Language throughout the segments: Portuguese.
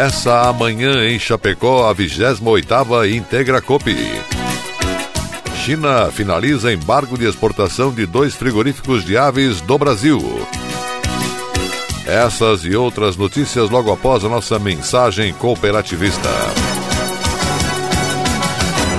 Começa amanhã em Chapecó a 28ª Integra Copi. China finaliza embargo de exportação de dois frigoríficos de aves do Brasil. Essas e outras notícias logo após a nossa mensagem cooperativista.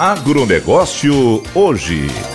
Agronegócio hoje.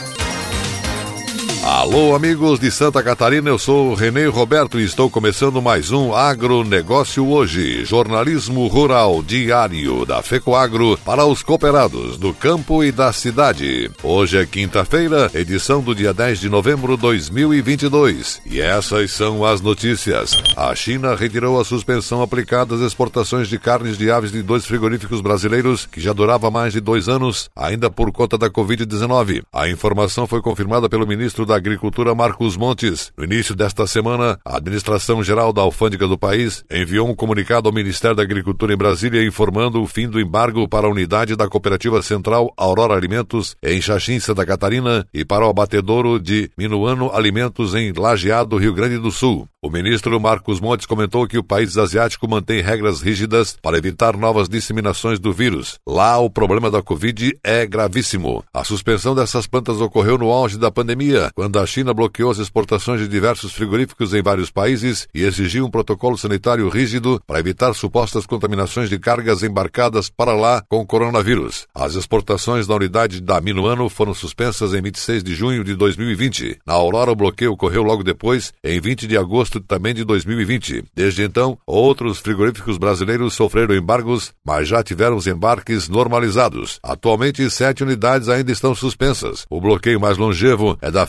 Alô, amigos de Santa Catarina, eu sou Renê Roberto e estou começando mais um Agronegócio Hoje, jornalismo rural diário da FECOAGRO para os cooperados do campo e da cidade. Hoje é quinta-feira, edição do dia 10 de novembro de 2022. E essas são as notícias. A China retirou a suspensão aplicada às exportações de carnes de aves de dois frigoríficos brasileiros, que já durava mais de dois anos, ainda por conta da Covid-19. A informação foi confirmada pelo ministro da Agricultura Marcos Montes. No início desta semana, a Administração Geral da Alfândega do país enviou um comunicado ao Ministério da Agricultura em Brasília informando o fim do embargo para a unidade da Cooperativa Central Aurora Alimentos em Xaxim, Santa Catarina e para o abatedouro de Minuano Alimentos em Lajeado, Rio Grande do Sul. O ministro Marcos Montes comentou que o país asiático mantém regras rígidas para evitar novas disseminações do vírus. Lá, o problema da Covid é gravíssimo. A suspensão dessas plantas ocorreu no auge da pandemia, quando a China bloqueou as exportações de diversos frigoríficos em vários países e exigiu um protocolo sanitário rígido para evitar supostas contaminações de cargas embarcadas para lá com o coronavírus. As exportações da unidade da Minuano foram suspensas em 26 de junho de 2020. Na Aurora, o bloqueio ocorreu logo depois, em 20 de agosto também de 2020. Desde então, outros frigoríficos brasileiros sofreram embargos, mas já tiveram os embarques normalizados. Atualmente, sete unidades ainda estão suspensas. O bloqueio mais longevo é da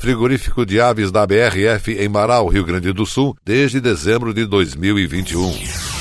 frigorífico de aves da BRF em Marau, Rio Grande do Sul, desde dezembro de 2021.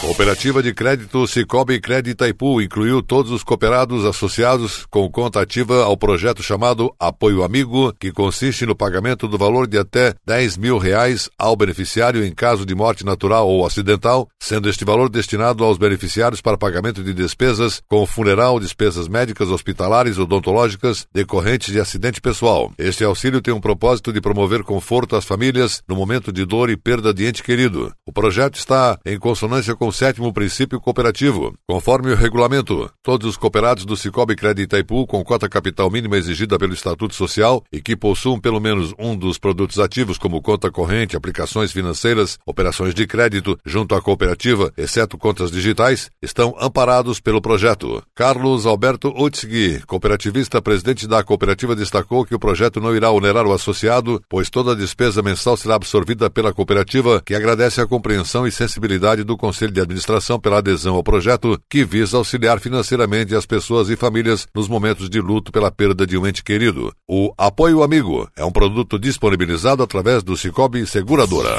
Cooperativa de Crédito Cicobi Crédito Itaipu incluiu todos os cooperados associados com conta ativa ao projeto chamado Apoio Amigo, que consiste no pagamento do valor de até 10 mil reais ao beneficiário em caso de morte natural ou acidental, sendo este valor destinado aos beneficiários para pagamento de despesas com funeral, despesas médicas, hospitalares, odontológicas, decorrentes de acidente pessoal. Este auxílio tem um propósito de promover conforto às famílias no momento de dor e perda de ente querido. O projeto está em consonância com o sétimo princípio cooperativo. Conforme o regulamento, todos os cooperados do Cicobi Crédito Itaipu com cota capital mínima exigida pelo Estatuto Social e que possuam pelo menos um dos produtos ativos como conta corrente, aplicações financeiras, operações de crédito junto à cooperativa, exceto contas digitais, estão amparados pelo projeto. Carlos Alberto Utzgui, cooperativista presidente da cooperativa, destacou que o projeto não irá onerar o associado, pois toda a despesa mensal será absorvida pela cooperativa, que agradece a compreensão e sensibilidade do Conselho de Administração pela adesão ao projeto que visa auxiliar financeiramente as pessoas e famílias nos momentos de luto pela perda de um ente querido. O Apoio Amigo é um produto disponibilizado através do Cicobi Seguradora.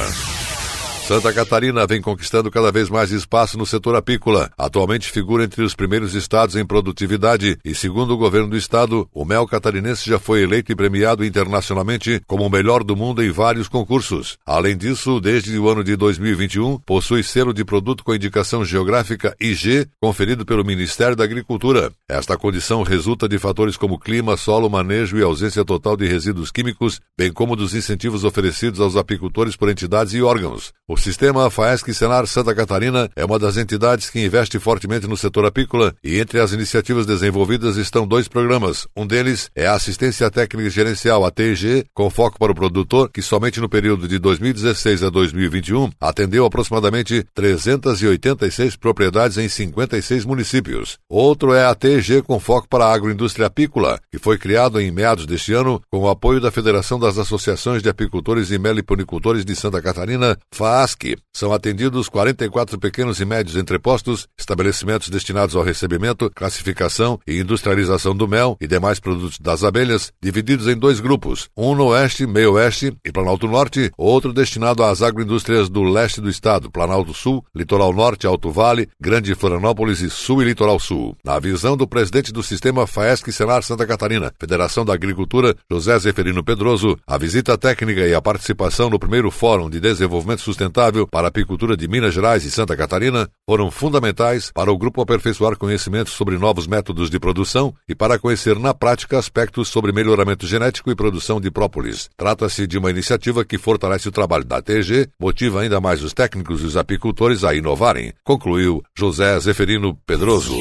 Santa Catarina vem conquistando cada vez mais espaço no setor apícola. Atualmente figura entre os primeiros estados em produtividade e, segundo o governo do estado, o mel catarinense já foi eleito e premiado internacionalmente como o melhor do mundo em vários concursos. Além disso, desde o ano de 2021, possui selo de produto com indicação geográfica IG, conferido pelo Ministério da Agricultura. Esta condição resulta de fatores como clima, solo, manejo e ausência total de resíduos químicos, bem como dos incentivos oferecidos aos apicultores por entidades e órgãos. O sistema FAESC Senar Santa Catarina é uma das entidades que investe fortemente no setor apícola e entre as iniciativas desenvolvidas estão dois programas. Um deles é a Assistência Técnica Gerencial, ATG, com foco para o produtor, que somente no período de 2016 a 2021 atendeu aproximadamente 386 propriedades em 56 municípios. Outro é a ATG com foco para a agroindústria apícola, que foi criado em meados deste ano com o apoio da Federação das Associações de Apicultores e Meliponicultores de Santa Catarina, FA São atendidos 44 pequenos e médios entrepostos, estabelecimentos destinados ao recebimento, classificação e industrialização do mel e demais produtos das abelhas, divididos em dois grupos, um no oeste, meio oeste e Planalto Norte, outro destinado às agroindústrias do leste do estado, Planalto Sul, Litoral Norte, Alto Vale, Grande Florianópolis e Sul e Litoral Sul. Na visão do presidente do sistema FAESC Senar Santa Catarina, Federação da Agricultura, José Zeferino Pedroso, a visita técnica e a participação no primeiro Fórum de Desenvolvimento Sustentável sustentável para a apicultura de Minas Gerais e Santa Catarina foram fundamentais para o grupo aperfeiçoar conhecimentos sobre novos métodos de produção e para conhecer na prática aspectos sobre melhoramento genético e produção de própolis. Trata-se de uma iniciativa que fortalece o trabalho da TG, motiva ainda mais os técnicos e os apicultores a inovarem, concluiu José Zeferino Pedroso.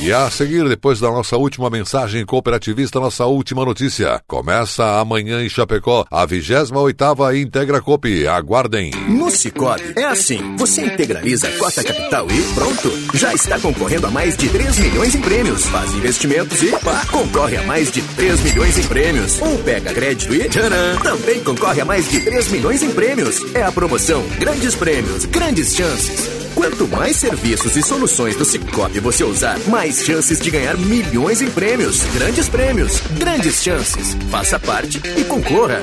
E a seguir, depois da nossa última mensagem cooperativista, nossa última notícia. Começa amanhã em Chapecó, a 28ª Integra Cop. Aguardem. No Cicobi, é assim. Você integraliza a cota capital e pronto. Já está concorrendo a mais de 3 milhões em prêmios. Faz investimentos e pá, concorre a mais de 3 milhões em prêmios. Ou pega crédito e tcharam, também concorre a mais de 3 milhões em prêmios. É a promoção Grandes Prêmios, Grandes Chances. Quanto mais serviços e soluções do Cicobi você usar, mais chances de ganhar milhões em prêmios. Grandes prêmios, grandes chances. Faça parte e concorra.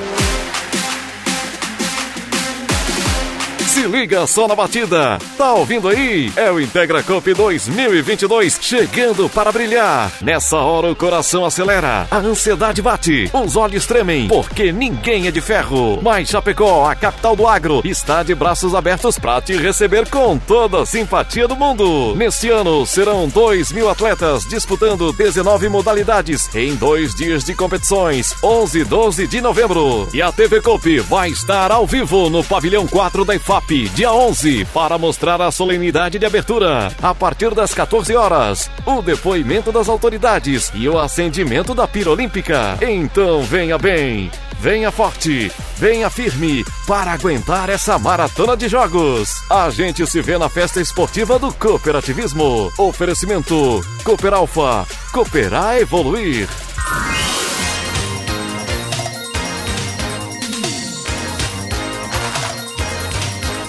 Se liga só na batida. Tá ouvindo aí? É o Integra Cup 2022 chegando para brilhar. Nessa hora o coração acelera, a ansiedade bate, os olhos tremem, porque ninguém é de ferro. Mas Chapecó, a capital do agro, está de braços abertos para te receber com toda a simpatia do mundo. Neste ano serão 2 mil atletas disputando 19 modalidades em dois dias de competições, 11 e 12 de novembro. E a TV Cup vai estar ao vivo no pavilhão 4 da IFAP dia 11, para mostrar a solenidade de abertura. A partir das 14 horas, o depoimento das autoridades e o acendimento da pira olímpica. Então venha bem, venha forte, venha firme para aguentar essa maratona de jogos. A gente se vê na festa esportiva do cooperativismo. Oferecimento Cooper Alfa, cooperar evoluir.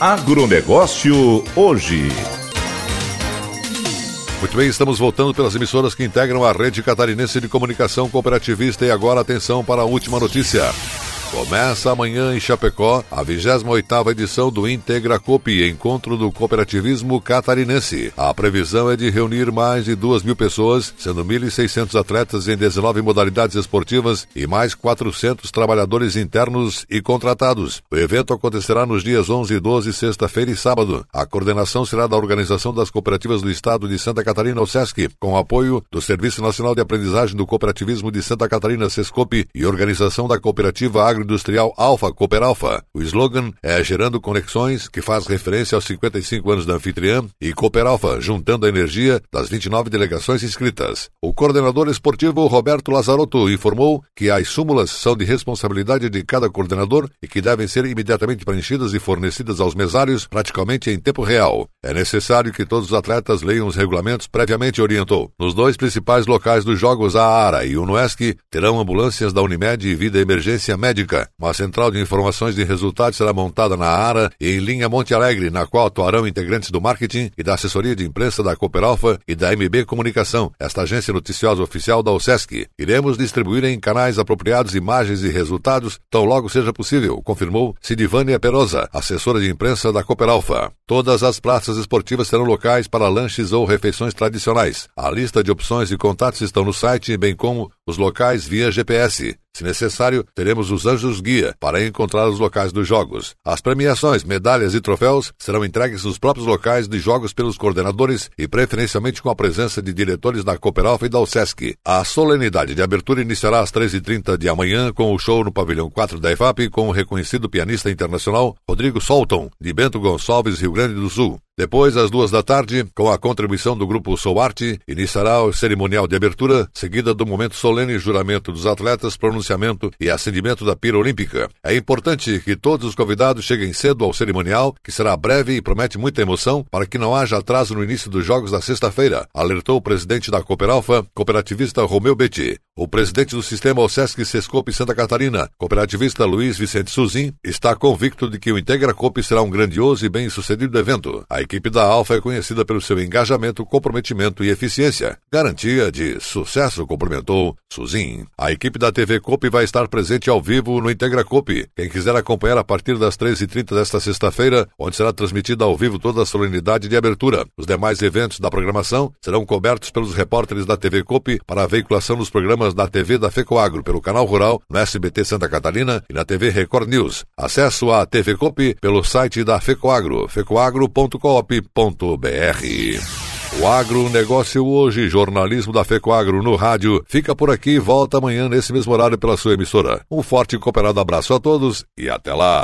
Agronegócio hoje. Muito bem, estamos voltando pelas emissoras que integram a rede catarinense de comunicação cooperativista e agora atenção para a última notícia. Começa amanhã em Chapecó a 28ª edição do Integra Cop, Encontro do Cooperativismo Catarinense. A previsão é de reunir mais de 2 mil pessoas, sendo 1.600 atletas em 19 modalidades esportivas e mais 400 trabalhadores internos e contratados. O evento acontecerá nos dias 11 e 12, sexta-feira e sábado. A coordenação será da Organização das Cooperativas do Estado de Santa Catarina, o SESC, com apoio do Serviço Nacional de Aprendizagem do Cooperativismo de Santa Catarina, SESCOP, e Organização da Cooperativa Agro Industrial Alfa Cooper Alfa. O slogan é Gerando Conexões, que faz referência aos 55 anos da anfitriã, e Cooper Alfa, juntando a energia das 29 delegações inscritas. O coordenador esportivo Roberto Lazarotto informou que as súmulas são de responsabilidade de cada coordenador e que devem ser imediatamente preenchidas e fornecidas aos mesários praticamente em tempo real. É necessário que todos os atletas leiam os regulamentos previamente orientou. Nos dois principais locais dos jogos, a ARA e o NUESC, terão ambulâncias da Unimed e Vida Emergência Médica Uma central de informações de resultados será montada na ARA e em linha Monte Alegre, na qual atuarão integrantes do marketing e da assessoria de imprensa da Cooperalfa e da MB Comunicação, esta agência noticiosa oficial da OSESC. Iremos distribuir em canais apropriados imagens e resultados tão logo seja possível, confirmou Sidivânia Perosa, assessora de imprensa da Cooperalfa. Todas as praças esportivas serão locais para lanches ou refeições tradicionais. A lista de opções e contatos estão no site, bem como os locais via GPS. Se necessário, teremos os anjos guia para encontrar os locais dos jogos. As premiações, medalhas e troféus serão entregues nos próprios locais de jogos pelos coordenadores e preferencialmente com a presença de diretores da Cooperalfa e da USESC. A solenidade de abertura iniciará às 13h30 de amanhã com o show no pavilhão 4 da EFAP com o reconhecido pianista internacional Rodrigo Solton, de Bento Gonçalves, Rio Grande do Sul. Depois, às duas da tarde, com a contribuição do grupo Sou Arte, iniciará o cerimonial de abertura, seguida do momento solene juramento dos atletas, pronunciamento e acendimento da pira olímpica. É importante que todos os convidados cheguem cedo ao cerimonial, que será breve e promete muita emoção, para que não haja atraso no início dos jogos da sexta-feira, alertou o presidente da Cooperalfa, cooperativista Romeu Betti. O presidente do sistema OSESC Sescope Santa Catarina, cooperativista Luiz Vicente Suzin, está convicto de que o Integra Coop será um grandioso e bem-sucedido evento. A equipe da Alfa é conhecida pelo seu engajamento, comprometimento e eficiência. Garantia de sucesso, complementou Suzin. A equipe da TV Coop vai estar presente ao vivo no Integra Coop. Quem quiser acompanhar a partir das 13h30 desta sexta-feira, onde será transmitida ao vivo toda a solenidade de abertura. Os demais eventos da programação serão cobertos pelos repórteres da TV Coop para a veiculação dos programas da TV da FECOAGRO pelo canal Rural, no SBT Santa Catarina e na TV Record News. Acesso à TV Cop pelo site da FECOAGRO, fecoagro.coop.br. O agronegócio hoje, jornalismo da FECOAGRO no rádio, fica por aqui e volta amanhã nesse mesmo horário pela sua emissora. Um forte e cooperado abraço a todos e até lá!